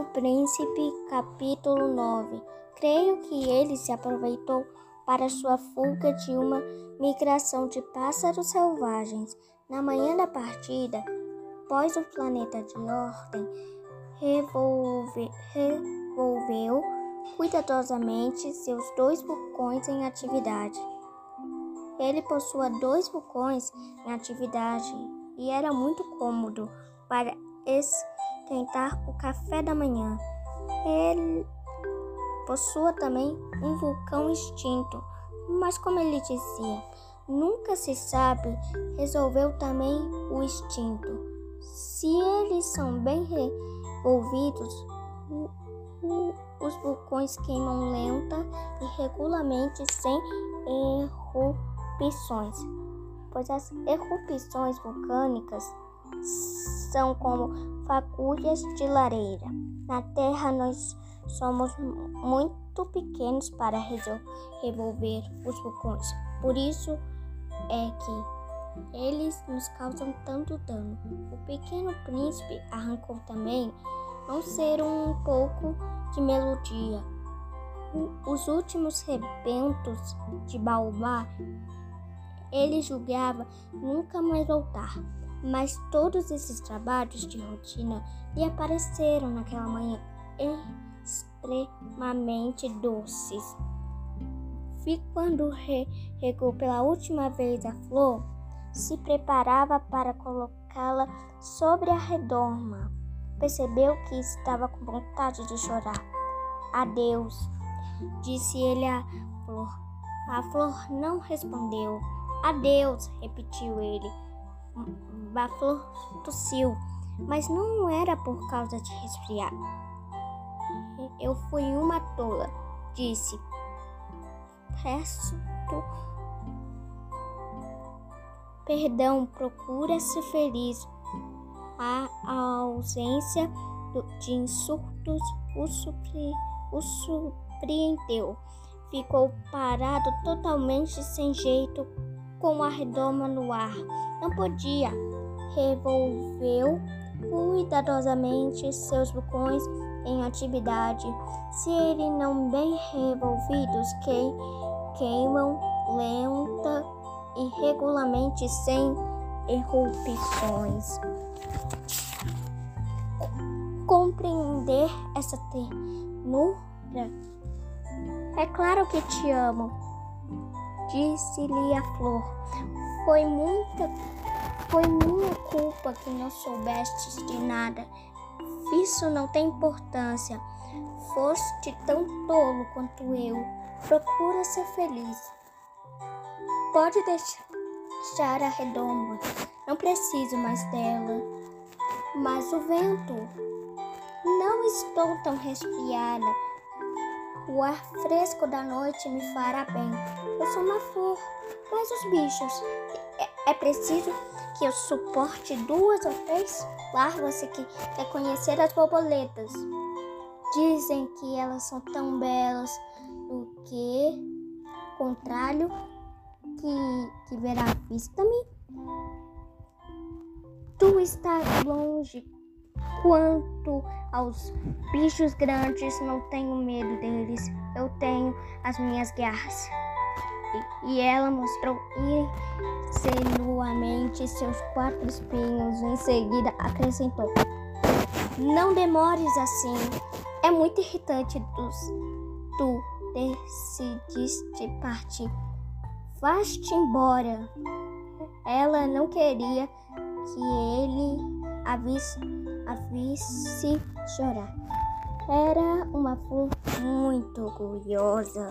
Pequeno Príncipe, capítulo 9. Creio que ele se aproveitou para sua fuga de uma migração de pássaros selvagens. Na manhã da partida, pós o planeta de ordem, revolve, revolveu cuidadosamente seus dois vulcões em atividade. Ele possuía dois vulcões em atividade e era muito cômodo para esquentar o café da manhã. Ele possua também um vulcão extinto, mas como ele dizia, nunca se sabe, resolveu também o extinto. Se eles são bem revolvidos, os vulcões queimam lenta e regularmente sem erupções, pois as erupções vulcânicas são como fagulhas de lareira. Na Terra, nós somos muito pequenos para revolver os vulcões. Por isso é que eles nos causam tanto dano. O pequeno príncipe arrancou também não ser um pouco de melodia. Os últimos rebentos de Baobá, ele julgava nunca mais voltar. Mas todos esses trabalhos de rotina lhe apareceram naquela manhã extremamente doces. Vi quando regou pela última vez a flor, se preparava para colocá-la sobre a redoma. Percebeu que estava com vontade de chorar. Adeus, disse ele à flor. A flor não respondeu. Adeus, repetiu ele. A tossiu, mas não era por causa de resfriar. Eu fui uma tola, disse. Peço perdão, procura-se feliz. A ausência de insultos o, supri, o surpreendeu. Ficou parado totalmente sem jeito, com a redoma no ar. Não podia. Revolveu cuidadosamente seus vulcões em atividade. Se ele não bem revolvidos, que queimam lenta e regularmente sem erupções. Compreender essa ternura? É claro que te amo, disse-lhe a flor. Foi muita foi minha culpa que não soubestes de nada. Isso não tem importância. Foste tão tolo quanto eu. Procura ser feliz. Pode deixar a redoma. Não preciso mais dela. Mas o vento. Não estou tão resfriada. O ar fresco da noite me fará bem. Eu sou uma flor, mas os bichos. É, é preciso que eu suporte duas ou três larvas que quer conhecer as borboletas. Dizem que elas são tão belas do que, contrário, que, verá vista-me. Tu estás longe. Quanto aos bichos grandes, não tenho medo deles. Eu tenho as minhas garras. E, e ela mostrou insinuamente seus quatro espinhos. Em seguida, acrescentou: Não demores assim. É muito irritante dos, tu decidiste partir. Vá-te embora. Ela não queria que ele a visse, a visse chorar. Era uma flor muito orgulhosa.